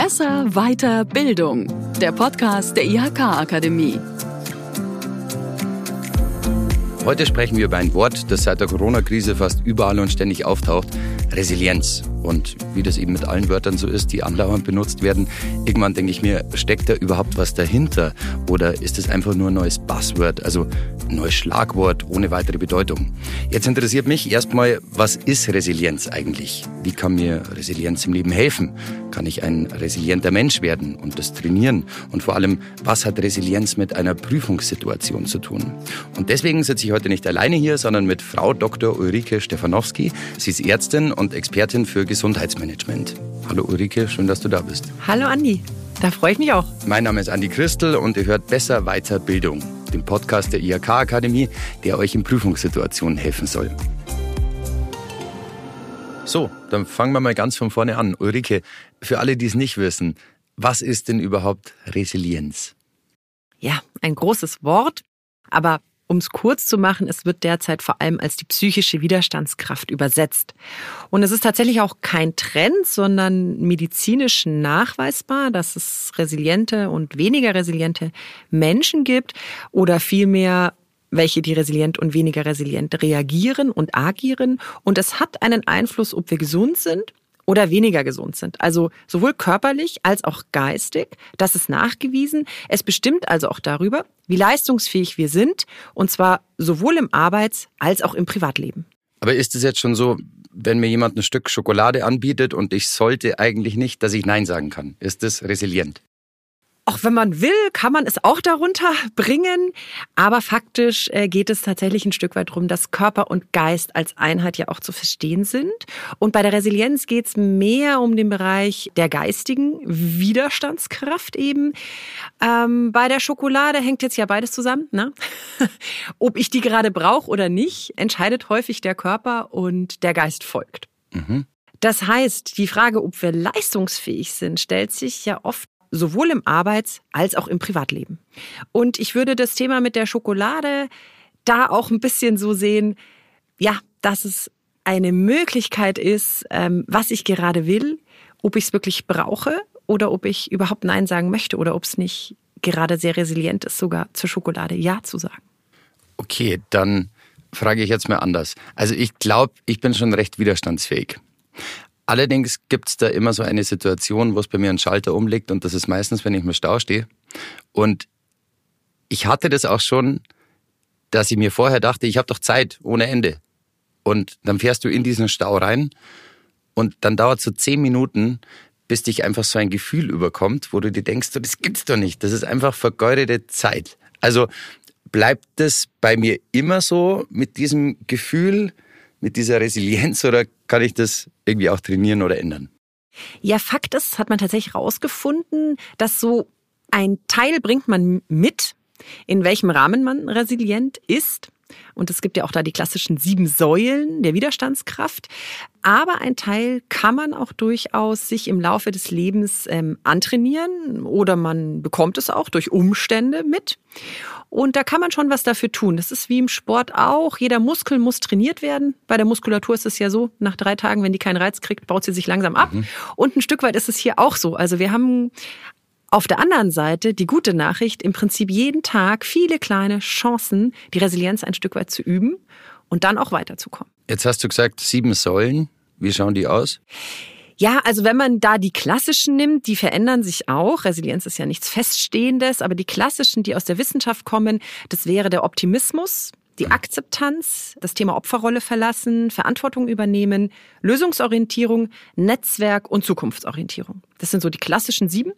Besser, weiter, Bildung. Der Podcast der IHK-Akademie. Heute sprechen wir über ein Wort, das seit der Corona-Krise fast überall und ständig auftaucht, Resilienz. Und wie das eben mit allen Wörtern so ist, die andauernd benutzt werden, irgendwann denke ich mir, steckt da überhaupt was dahinter? Oder ist es einfach nur ein neues Buzzword, also ein neues Schlagwort ohne weitere Bedeutung? Jetzt interessiert mich erstmal, was ist Resilienz eigentlich? Wie kann mir Resilienz im Leben helfen? Kann ich ein resilienter Mensch werden und das trainieren? Und vor allem, was hat Resilienz mit einer Prüfungssituation zu tun? Und deswegen sitze ich heute nicht alleine hier, sondern mit Frau Dr. Ulrike Stefanowski. Sie ist Ärztin und Expertin für Gesundheitsmanagement. Hallo Ulrike, schön, dass du da bist. Hallo Andi, da freue ich mich auch. Mein Name ist Andi Christel und ihr hört Besser Weiter Bildung, den Podcast der IHK Akademie, der euch in Prüfungssituationen helfen soll. So, dann fangen wir mal ganz von vorne an. Ulrike, für alle, die es nicht wissen, was ist denn überhaupt Resilienz? Ja, ein großes Wort, aber um es kurz zu machen, es wird derzeit vor allem als die psychische Widerstandskraft übersetzt. Und es ist tatsächlich auch kein Trend, sondern medizinisch nachweisbar, dass es resiliente und weniger resiliente Menschen gibt oder vielmehr welche, die resilient und weniger resilient reagieren und agieren. Und es hat einen Einfluss, ob wir gesund sind oder weniger gesund sind. Also sowohl körperlich als auch geistig. Das ist nachgewiesen. Es bestimmt also auch darüber, wie leistungsfähig wir sind. Und zwar sowohl im Arbeits- als auch im Privatleben. Aber ist es jetzt schon so, wenn mir jemand ein Stück Schokolade anbietet und ich sollte eigentlich nicht, dass ich Nein sagen kann? Ist das resilient? Auch wenn man will, kann man es auch darunter bringen. Aber faktisch äh, geht es tatsächlich ein Stück weit darum, dass Körper und Geist als Einheit ja auch zu verstehen sind. Und bei der Resilienz geht es mehr um den Bereich der geistigen Widerstandskraft eben. Ähm, bei der Schokolade hängt jetzt ja beides zusammen. Ne? Ob ich die gerade brauche oder nicht, entscheidet häufig der Körper und der Geist folgt. Mhm. Das heißt, die Frage, ob wir leistungsfähig sind, stellt sich ja oft sowohl im Arbeits- als auch im Privatleben. Und ich würde das Thema mit der Schokolade da auch ein bisschen so sehen, ja, dass es eine Möglichkeit ist, ähm, was ich gerade will, ob ich es wirklich brauche oder ob ich überhaupt Nein sagen möchte oder ob es nicht gerade sehr resilient ist, sogar zur Schokolade Ja zu sagen. Okay, dann frage ich jetzt mal anders. Also ich glaube, ich bin schon recht widerstandsfähig. Allerdings gibt es da immer so eine Situation, wo es bei mir einen Schalter umlegt und das ist meistens, wenn ich im Stau stehe. Und ich hatte das auch schon, dass ich mir vorher dachte, ich habe doch Zeit ohne Ende. Und dann fährst du in diesen Stau rein und dann dauert so zehn Minuten, bis dich einfach so ein Gefühl überkommt, wo du dir denkst, das gibt's doch nicht. Das ist einfach vergeudete Zeit. Also bleibt das bei mir immer so mit diesem Gefühl, mit dieser Resilienz oder kann ich das irgendwie auch trainieren oder ändern? Ja, Fakt ist, hat man tatsächlich rausgefunden, dass so ein Teil bringt man mit, in welchem Rahmen man resilient ist. Und es gibt ja auch da die klassischen sieben Säulen der Widerstandskraft. Aber ein Teil kann man auch durchaus sich im Laufe des Lebens ähm, antrainieren oder man bekommt es auch durch Umstände mit. Und da kann man schon was dafür tun. Das ist wie im Sport auch. Jeder Muskel muss trainiert werden. Bei der Muskulatur ist es ja so, nach drei Tagen, wenn die keinen Reiz kriegt, baut sie sich langsam ab. Mhm. Und ein Stück weit ist es hier auch so. Also wir haben auf der anderen Seite die gute Nachricht, im Prinzip jeden Tag viele kleine Chancen, die Resilienz ein Stück weit zu üben und dann auch weiterzukommen. Jetzt hast du gesagt, sieben Säulen. Wie schauen die aus? Ja, also wenn man da die klassischen nimmt, die verändern sich auch. Resilienz ist ja nichts Feststehendes, aber die klassischen, die aus der Wissenschaft kommen, das wäre der Optimismus, die Akzeptanz, das Thema Opferrolle verlassen, Verantwortung übernehmen, Lösungsorientierung, Netzwerk und Zukunftsorientierung. Das sind so die klassischen sieben.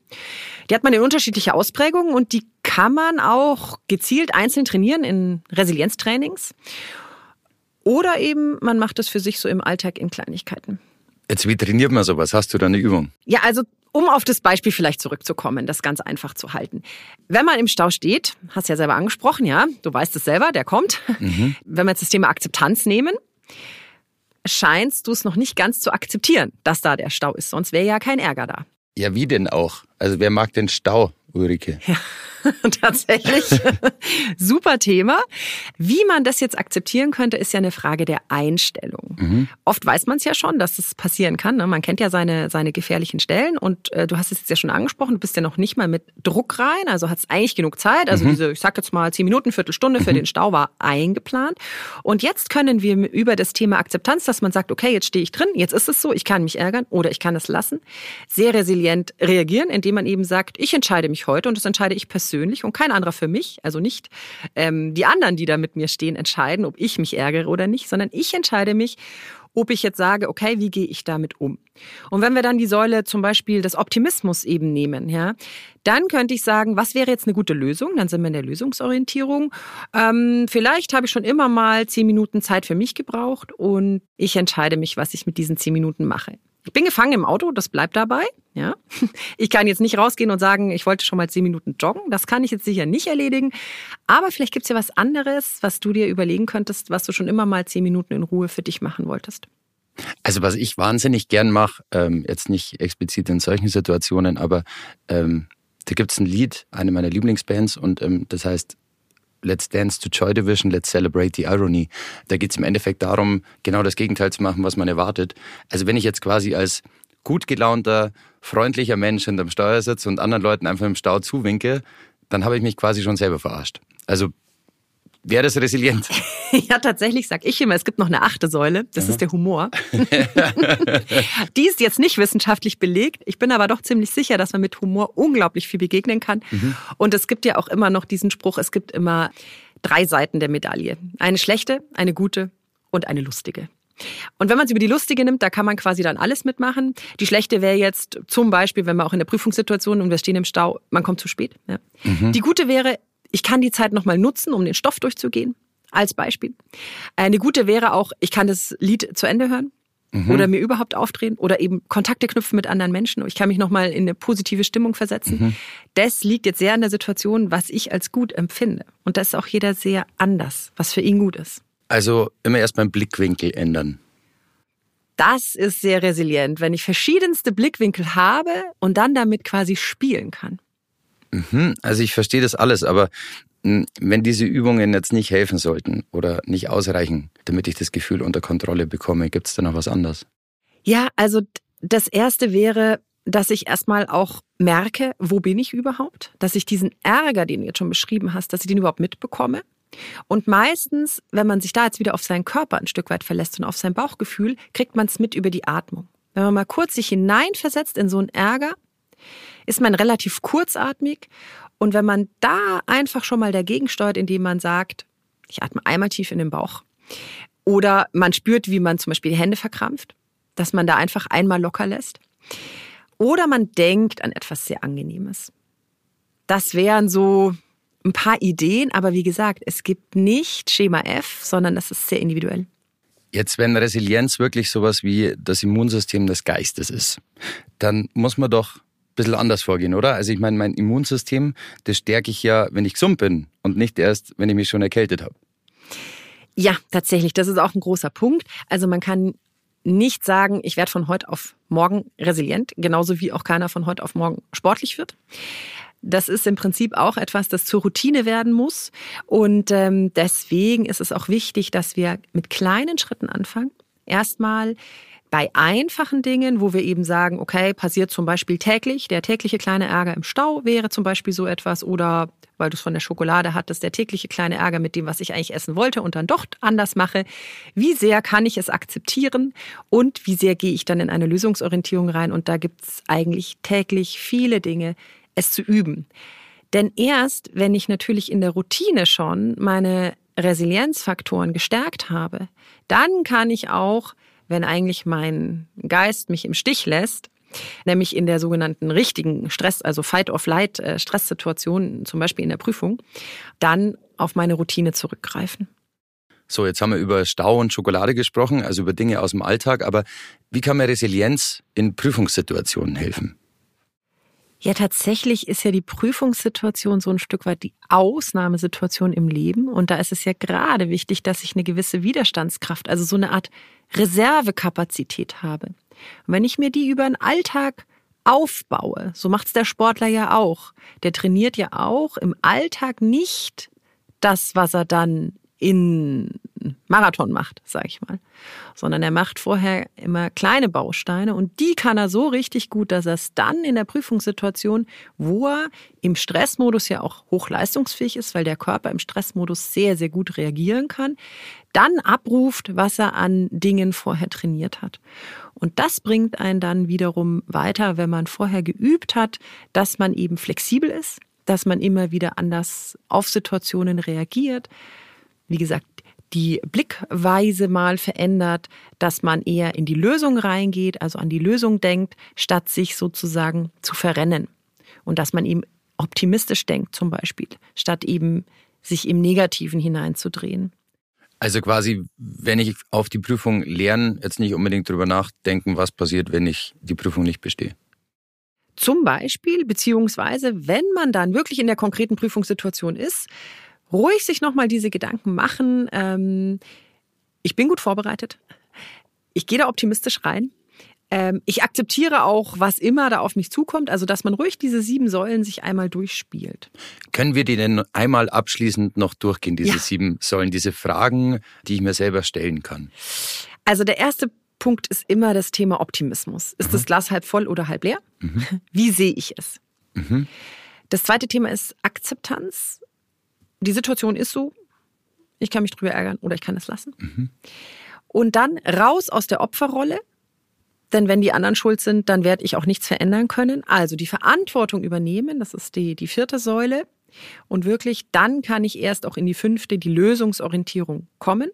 Die hat man in unterschiedlicher Ausprägung und die kann man auch gezielt einzeln trainieren in Resilienztrainings. Oder eben man macht es für sich so im Alltag in Kleinigkeiten. Jetzt, wie trainiert man sowas? Hast du da eine Übung? Ja, also um auf das Beispiel vielleicht zurückzukommen, das ganz einfach zu halten. Wenn man im Stau steht, hast du ja selber angesprochen, ja, du weißt es selber, der kommt. Mhm. Wenn wir jetzt das Thema Akzeptanz nehmen, scheinst du es noch nicht ganz zu akzeptieren, dass da der Stau ist, sonst wäre ja kein Ärger da. Ja, wie denn auch? Also wer mag den Stau, Ulrike? Ja. tatsächlich. Super Thema. Wie man das jetzt akzeptieren könnte, ist ja eine Frage der Einstellung. Mhm. Oft weiß man es ja schon, dass es passieren kann. Ne? Man kennt ja seine, seine gefährlichen Stellen und äh, du hast es jetzt ja schon angesprochen, du bist ja noch nicht mal mit Druck rein, also hast eigentlich genug Zeit. Also mhm. diese, ich sag jetzt mal zehn Minuten, Viertelstunde für mhm. den Stau war eingeplant. Und jetzt können wir über das Thema Akzeptanz, dass man sagt, okay, jetzt stehe ich drin, jetzt ist es so, ich kann mich ärgern oder ich kann es lassen, sehr resilient reagieren, indem man eben sagt, ich entscheide mich heute und das entscheide ich persönlich und kein anderer für mich. Also nicht ähm, die anderen, die da mit mir stehen, entscheiden, ob ich mich ärgere oder nicht, sondern ich entscheide mich ob ich jetzt sage, okay, wie gehe ich damit um? Und wenn wir dann die Säule zum Beispiel des Optimismus eben nehmen, ja, dann könnte ich sagen, was wäre jetzt eine gute Lösung? Dann sind wir in der Lösungsorientierung. Ähm, vielleicht habe ich schon immer mal zehn Minuten Zeit für mich gebraucht und ich entscheide mich, was ich mit diesen zehn Minuten mache. Ich bin gefangen im Auto, das bleibt dabei. Ja, ich kann jetzt nicht rausgehen und sagen, ich wollte schon mal zehn Minuten joggen. Das kann ich jetzt sicher nicht erledigen. Aber vielleicht gibt es ja was anderes, was du dir überlegen könntest, was du schon immer mal zehn Minuten in Ruhe für dich machen wolltest. Also was ich wahnsinnig gern mache, ähm, jetzt nicht explizit in solchen Situationen, aber ähm, da gibt es ein Lied, eine meiner Lieblingsbands, und ähm, das heißt Let's Dance to Joy Division, Let's Celebrate the Irony. Da geht es im Endeffekt darum, genau das Gegenteil zu machen, was man erwartet. Also wenn ich jetzt quasi als gut gelaunter, freundlicher Mensch hinterm Steuer sitze und anderen Leuten einfach im Stau zuwinke, dann habe ich mich quasi schon selber verarscht. Also Wäre das resilient? ja, tatsächlich sag ich immer, es gibt noch eine achte Säule, das ja. ist der Humor. Die ist jetzt nicht wissenschaftlich belegt. Ich bin aber doch ziemlich sicher, dass man mit Humor unglaublich viel begegnen kann. Mhm. Und es gibt ja auch immer noch diesen Spruch, es gibt immer drei Seiten der Medaille. Eine schlechte, eine gute und eine lustige. Und wenn man es über die lustige nimmt, da kann man quasi dann alles mitmachen. Die schlechte wäre jetzt zum Beispiel, wenn man auch in der Prüfungssituation und wir stehen im Stau, man kommt zu spät. Ja. Mhm. Die gute wäre, ich kann die Zeit nochmal nutzen, um den Stoff durchzugehen, als Beispiel. Eine gute wäre auch, ich kann das Lied zu Ende hören. Mhm. Oder mir überhaupt aufdrehen oder eben Kontakte knüpfen mit anderen Menschen. Ich kann mich nochmal in eine positive Stimmung versetzen. Mhm. Das liegt jetzt sehr an der Situation, was ich als gut empfinde. Und das ist auch jeder sehr anders, was für ihn gut ist. Also immer erst beim Blickwinkel ändern. Das ist sehr resilient, wenn ich verschiedenste Blickwinkel habe und dann damit quasi spielen kann. Mhm, also ich verstehe das alles, aber hm, wenn diese Übungen jetzt nicht helfen sollten oder nicht ausreichen, damit ich das Gefühl unter Kontrolle bekomme, gibt es da noch was anderes? Ja, also das Erste wäre, dass ich erstmal auch merke, wo bin ich überhaupt? Dass ich diesen Ärger, den du jetzt schon beschrieben hast, dass ich den überhaupt mitbekomme. Und meistens, wenn man sich da jetzt wieder auf seinen Körper ein Stück weit verlässt und auf sein Bauchgefühl, kriegt man es mit über die Atmung. Wenn man mal kurz sich hineinversetzt in so einen Ärger, ist man relativ kurzatmig. Und wenn man da einfach schon mal dagegen steuert, indem man sagt, ich atme einmal tief in den Bauch. Oder man spürt, wie man zum Beispiel die Hände verkrampft, dass man da einfach einmal locker lässt. Oder man denkt an etwas sehr Angenehmes. Das wären so ein paar Ideen, aber wie gesagt, es gibt nicht Schema F, sondern das ist sehr individuell. Jetzt, wenn Resilienz wirklich sowas wie das Immunsystem des Geistes ist, dann muss man doch bisschen anders vorgehen, oder? Also ich meine, mein Immunsystem, das stärke ich ja, wenn ich gesund bin und nicht erst, wenn ich mich schon erkältet habe. Ja, tatsächlich. Das ist auch ein großer Punkt. Also man kann nicht sagen, ich werde von heute auf morgen resilient, genauso wie auch keiner von heute auf morgen sportlich wird. Das ist im Prinzip auch etwas, das zur Routine werden muss. Und ähm, deswegen ist es auch wichtig, dass wir mit kleinen Schritten anfangen. Erstmal bei einfachen Dingen, wo wir eben sagen, okay, passiert zum Beispiel täglich, der tägliche kleine Ärger im Stau wäre zum Beispiel so etwas oder weil du es von der Schokolade hattest, der tägliche kleine Ärger mit dem, was ich eigentlich essen wollte und dann doch anders mache. Wie sehr kann ich es akzeptieren und wie sehr gehe ich dann in eine Lösungsorientierung rein? Und da gibt es eigentlich täglich viele Dinge, es zu üben. Denn erst, wenn ich natürlich in der Routine schon meine Resilienzfaktoren gestärkt habe, dann kann ich auch wenn eigentlich mein Geist mich im Stich lässt, nämlich in der sogenannten richtigen Stress, also Fight-or-Flight äh, zum Beispiel in der Prüfung, dann auf meine Routine zurückgreifen. So, jetzt haben wir über Stau und Schokolade gesprochen, also über Dinge aus dem Alltag, aber wie kann mir Resilienz in Prüfungssituationen helfen? Ja, tatsächlich ist ja die Prüfungssituation so ein Stück weit die Ausnahmesituation im Leben. Und da ist es ja gerade wichtig, dass ich eine gewisse Widerstandskraft, also so eine Art Reservekapazität habe. Und wenn ich mir die über den Alltag aufbaue, so macht's der Sportler ja auch. Der trainiert ja auch im Alltag nicht das, was er dann in Marathon macht, sag ich mal, sondern er macht vorher immer kleine Bausteine und die kann er so richtig gut, dass er es dann in der Prüfungssituation, wo er im Stressmodus ja auch hochleistungsfähig ist, weil der Körper im Stressmodus sehr, sehr gut reagieren kann, dann abruft, was er an Dingen vorher trainiert hat. Und das bringt einen dann wiederum weiter, wenn man vorher geübt hat, dass man eben flexibel ist, dass man immer wieder anders auf Situationen reagiert, wie gesagt, die Blickweise mal verändert, dass man eher in die Lösung reingeht, also an die Lösung denkt, statt sich sozusagen zu verrennen. Und dass man eben optimistisch denkt zum Beispiel, statt eben sich im Negativen hineinzudrehen. Also quasi, wenn ich auf die Prüfung lerne, jetzt nicht unbedingt drüber nachdenken, was passiert, wenn ich die Prüfung nicht bestehe. Zum Beispiel, beziehungsweise, wenn man dann wirklich in der konkreten Prüfungssituation ist, ruhig sich nochmal diese Gedanken machen. Ähm, ich bin gut vorbereitet. Ich gehe da optimistisch rein. Ähm, ich akzeptiere auch, was immer da auf mich zukommt. Also, dass man ruhig diese sieben Säulen sich einmal durchspielt. Können wir die denn einmal abschließend noch durchgehen, diese ja. sieben Säulen, diese Fragen, die ich mir selber stellen kann? Also, der erste Punkt ist immer das Thema Optimismus. Ist mhm. das Glas halb voll oder halb leer? Mhm. Wie sehe ich es? Mhm. Das zweite Thema ist Akzeptanz die Situation ist so, ich kann mich drüber ärgern oder ich kann es lassen. Mhm. Und dann raus aus der Opferrolle, denn wenn die anderen schuld sind, dann werde ich auch nichts verändern können. Also die Verantwortung übernehmen, das ist die, die vierte Säule. Und wirklich, dann kann ich erst auch in die fünfte, die Lösungsorientierung kommen.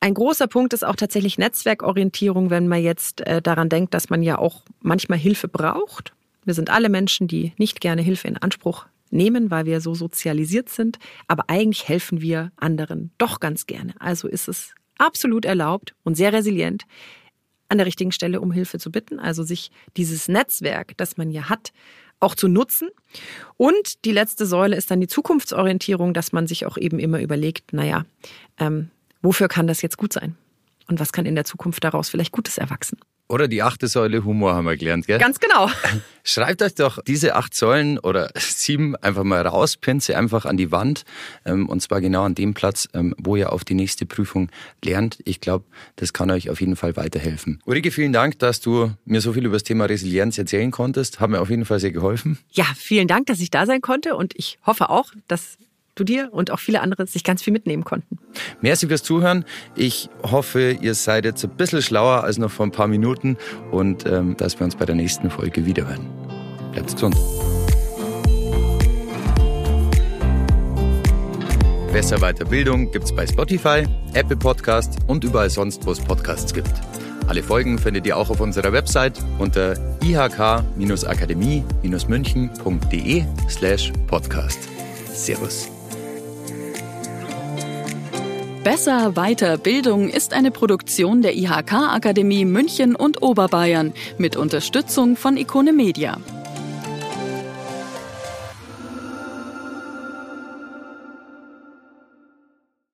Ein großer Punkt ist auch tatsächlich Netzwerkorientierung, wenn man jetzt äh, daran denkt, dass man ja auch manchmal Hilfe braucht. Wir sind alle Menschen, die nicht gerne Hilfe in Anspruch nehmen, weil wir so sozialisiert sind. Aber eigentlich helfen wir anderen doch ganz gerne. Also ist es absolut erlaubt und sehr resilient, an der richtigen Stelle um Hilfe zu bitten. Also sich dieses Netzwerk, das man ja hat, auch zu nutzen. Und die letzte Säule ist dann die Zukunftsorientierung, dass man sich auch eben immer überlegt, naja, ähm, wofür kann das jetzt gut sein? Und was kann in der Zukunft daraus vielleicht Gutes erwachsen? Oder die achte Säule Humor haben wir gelernt, gell? Ganz genau. Schreibt euch doch diese acht Säulen oder sieben einfach mal raus, pinnt sie einfach an die Wand ähm, und zwar genau an dem Platz, ähm, wo ihr auf die nächste Prüfung lernt. Ich glaube, das kann euch auf jeden Fall weiterhelfen. Ulrike, vielen Dank, dass du mir so viel über das Thema Resilienz erzählen konntest. Hat mir auf jeden Fall sehr geholfen. Ja, vielen Dank, dass ich da sein konnte und ich hoffe auch, dass du dir und auch viele andere sich ganz viel mitnehmen konnten. Merci fürs Zuhören. Ich hoffe, ihr seid jetzt ein bisschen schlauer als noch vor ein paar Minuten und ähm, dass wir uns bei der nächsten Folge wiederhören. Bleibt gesund. Besser Weiterbildung gibt's bei Spotify, Apple Podcast und überall sonst, wo es Podcasts gibt. Alle Folgen findet ihr auch auf unserer Website unter ihk-akademie-münchen.de slash podcast. Servus. Besser weiter Bildung ist eine Produktion der IHK Akademie München und Oberbayern mit Unterstützung von Ikone Media.